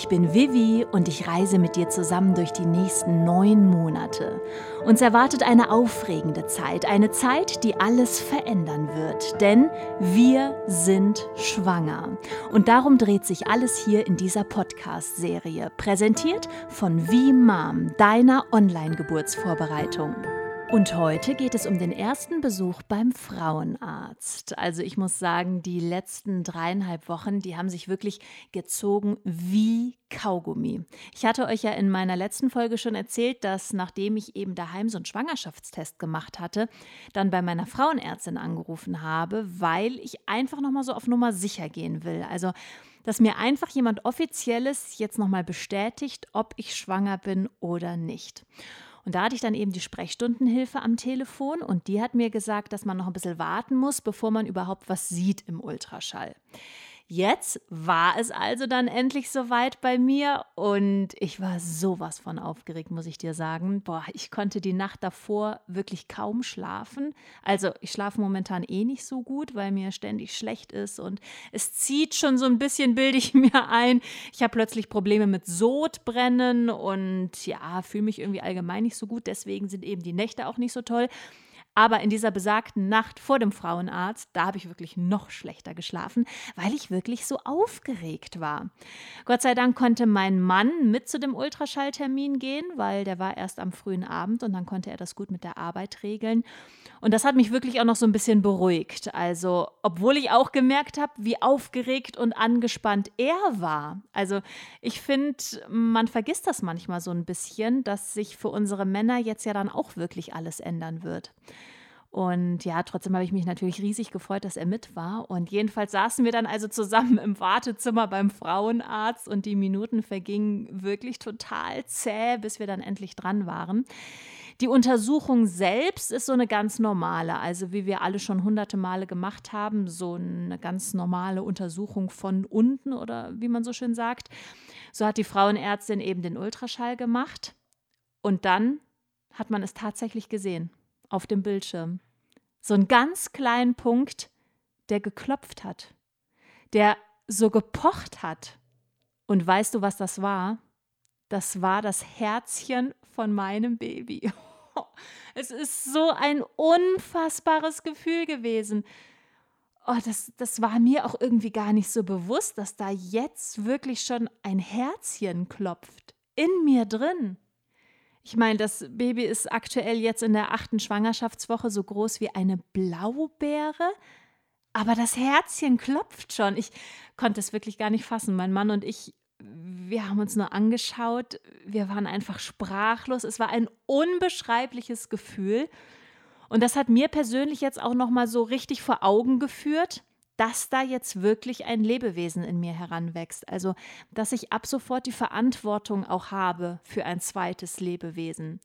Ich bin Vivi und ich reise mit dir zusammen durch die nächsten neun Monate. Uns erwartet eine aufregende Zeit, eine Zeit, die alles verändern wird, denn wir sind schwanger. Und darum dreht sich alles hier in dieser Podcast-Serie, präsentiert von Wie Mom, deiner Online-Geburtsvorbereitung. Und heute geht es um den ersten Besuch beim Frauenarzt. Also ich muss sagen, die letzten dreieinhalb Wochen, die haben sich wirklich gezogen wie Kaugummi. Ich hatte euch ja in meiner letzten Folge schon erzählt, dass nachdem ich eben daheim so einen Schwangerschaftstest gemacht hatte, dann bei meiner Frauenärztin angerufen habe, weil ich einfach nochmal so auf Nummer sicher gehen will. Also dass mir einfach jemand offizielles jetzt nochmal bestätigt, ob ich schwanger bin oder nicht. Und da hatte ich dann eben die Sprechstundenhilfe am Telefon und die hat mir gesagt, dass man noch ein bisschen warten muss, bevor man überhaupt was sieht im Ultraschall. Jetzt war es also dann endlich soweit bei mir und ich war sowas von aufgeregt, muss ich dir sagen. Boah, ich konnte die Nacht davor wirklich kaum schlafen. Also ich schlafe momentan eh nicht so gut, weil mir ständig schlecht ist und es zieht schon so ein bisschen, bilde ich mir ein. Ich habe plötzlich Probleme mit Sodbrennen und ja, fühle mich irgendwie allgemein nicht so gut. Deswegen sind eben die Nächte auch nicht so toll. Aber in dieser besagten Nacht vor dem Frauenarzt, da habe ich wirklich noch schlechter geschlafen, weil ich wirklich so aufgeregt war. Gott sei Dank konnte mein Mann mit zu dem Ultraschalltermin gehen, weil der war erst am frühen Abend und dann konnte er das gut mit der Arbeit regeln. Und das hat mich wirklich auch noch so ein bisschen beruhigt. Also, obwohl ich auch gemerkt habe, wie aufgeregt und angespannt er war. Also, ich finde, man vergisst das manchmal so ein bisschen, dass sich für unsere Männer jetzt ja dann auch wirklich alles ändern wird. Und ja, trotzdem habe ich mich natürlich riesig gefreut, dass er mit war. Und jedenfalls saßen wir dann also zusammen im Wartezimmer beim Frauenarzt und die Minuten vergingen wirklich total zäh, bis wir dann endlich dran waren. Die Untersuchung selbst ist so eine ganz normale, also wie wir alle schon hunderte Male gemacht haben, so eine ganz normale Untersuchung von unten oder wie man so schön sagt. So hat die Frauenärztin eben den Ultraschall gemacht und dann hat man es tatsächlich gesehen auf dem Bildschirm. So einen ganz kleinen Punkt, der geklopft hat, der so gepocht hat. Und weißt du, was das war? Das war das Herzchen von meinem Baby. Es ist so ein unfassbares Gefühl gewesen. Oh, das, das war mir auch irgendwie gar nicht so bewusst, dass da jetzt wirklich schon ein Herzchen klopft. In mir drin. Ich meine, das Baby ist aktuell jetzt in der achten Schwangerschaftswoche so groß wie eine Blaubeere. Aber das Herzchen klopft schon. Ich konnte es wirklich gar nicht fassen. Mein Mann und ich, wir haben uns nur angeschaut. Wir waren einfach sprachlos. Es war ein unbeschreibliches Gefühl. Und das hat mir persönlich jetzt auch noch mal so richtig vor Augen geführt, dass da jetzt wirklich ein Lebewesen in mir heranwächst. Also, dass ich ab sofort die Verantwortung auch habe für ein zweites Lebewesen.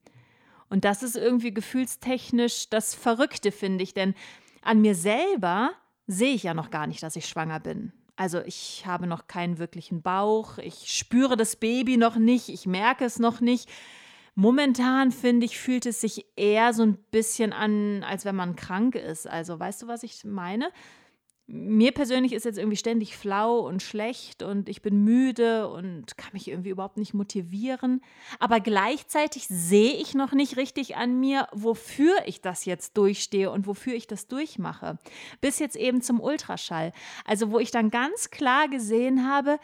Und das ist irgendwie gefühlstechnisch das Verrückte, finde ich, denn an mir selber sehe ich ja noch gar nicht, dass ich schwanger bin. Also ich habe noch keinen wirklichen Bauch, ich spüre das Baby noch nicht, ich merke es noch nicht. Momentan finde ich, fühlt es sich eher so ein bisschen an, als wenn man krank ist. Also weißt du, was ich meine? Mir persönlich ist jetzt irgendwie ständig flau und schlecht und ich bin müde und kann mich irgendwie überhaupt nicht motivieren. Aber gleichzeitig sehe ich noch nicht richtig an mir, wofür ich das jetzt durchstehe und wofür ich das durchmache. Bis jetzt eben zum Ultraschall. Also wo ich dann ganz klar gesehen habe,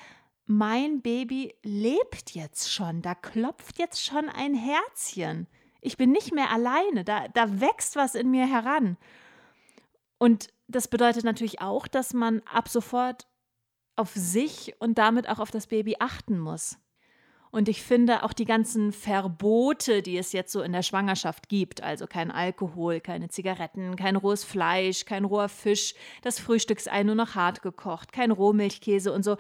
mein Baby lebt jetzt schon, da klopft jetzt schon ein Herzchen. Ich bin nicht mehr alleine, da, da wächst was in mir heran. Und das bedeutet natürlich auch, dass man ab sofort auf sich und damit auch auf das Baby achten muss. Und ich finde auch die ganzen Verbote, die es jetzt so in der Schwangerschaft gibt, also kein Alkohol, keine Zigaretten, kein rohes Fleisch, kein roher Fisch, das Frühstücksei nur noch hart gekocht, kein Rohmilchkäse und so.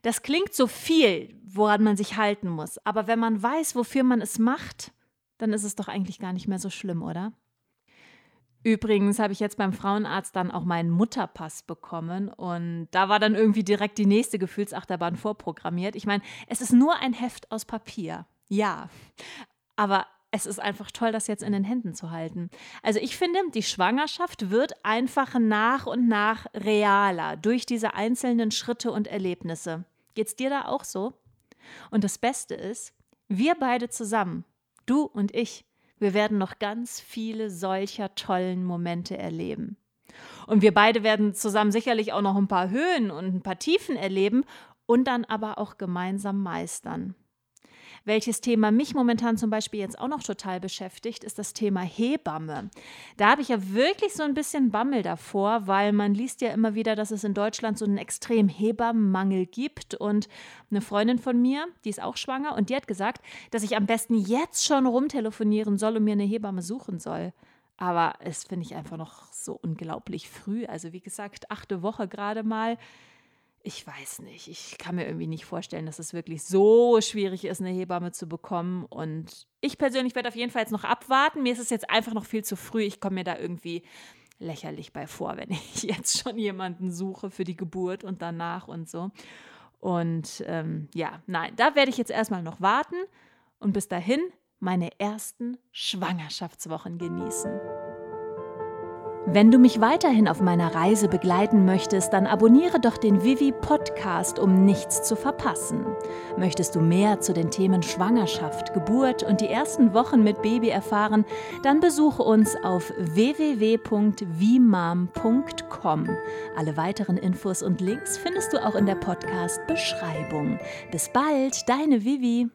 Das klingt so viel, woran man sich halten muss. Aber wenn man weiß, wofür man es macht, dann ist es doch eigentlich gar nicht mehr so schlimm, oder? Übrigens habe ich jetzt beim Frauenarzt dann auch meinen Mutterpass bekommen und da war dann irgendwie direkt die nächste Gefühlsachterbahn vorprogrammiert. Ich meine, es ist nur ein Heft aus Papier. Ja, aber es ist einfach toll, das jetzt in den Händen zu halten. Also ich finde, die Schwangerschaft wird einfach nach und nach realer durch diese einzelnen Schritte und Erlebnisse. Geht's dir da auch so? Und das Beste ist, wir beide zusammen, du und ich, wir werden noch ganz viele solcher tollen Momente erleben. Und wir beide werden zusammen sicherlich auch noch ein paar Höhen und ein paar Tiefen erleben und dann aber auch gemeinsam meistern. Welches Thema mich momentan zum Beispiel jetzt auch noch total beschäftigt, ist das Thema Hebamme. Da habe ich ja wirklich so ein bisschen Bammel davor, weil man liest ja immer wieder, dass es in Deutschland so einen extremen Hebammenmangel gibt. Und eine Freundin von mir, die ist auch schwanger, und die hat gesagt, dass ich am besten jetzt schon rumtelefonieren soll und mir eine Hebamme suchen soll. Aber es finde ich einfach noch so unglaublich früh. Also wie gesagt, achte Woche gerade mal ich weiß nicht. Ich kann mir irgendwie nicht vorstellen, dass es wirklich so schwierig ist, eine Hebamme zu bekommen. Und ich persönlich werde auf jeden Fall jetzt noch abwarten. Mir ist es jetzt einfach noch viel zu früh. Ich komme mir da irgendwie lächerlich bei vor, wenn ich jetzt schon jemanden suche für die Geburt und danach und so. Und ähm, ja, nein, da werde ich jetzt erstmal noch warten und bis dahin meine ersten Schwangerschaftswochen genießen. Wenn du mich weiterhin auf meiner Reise begleiten möchtest, dann abonniere doch den Vivi Podcast, um nichts zu verpassen. Möchtest du mehr zu den Themen Schwangerschaft, Geburt und die ersten Wochen mit Baby erfahren, dann besuche uns auf www.vimam.com. Alle weiteren Infos und Links findest du auch in der Podcast Beschreibung. Bis bald, deine Vivi.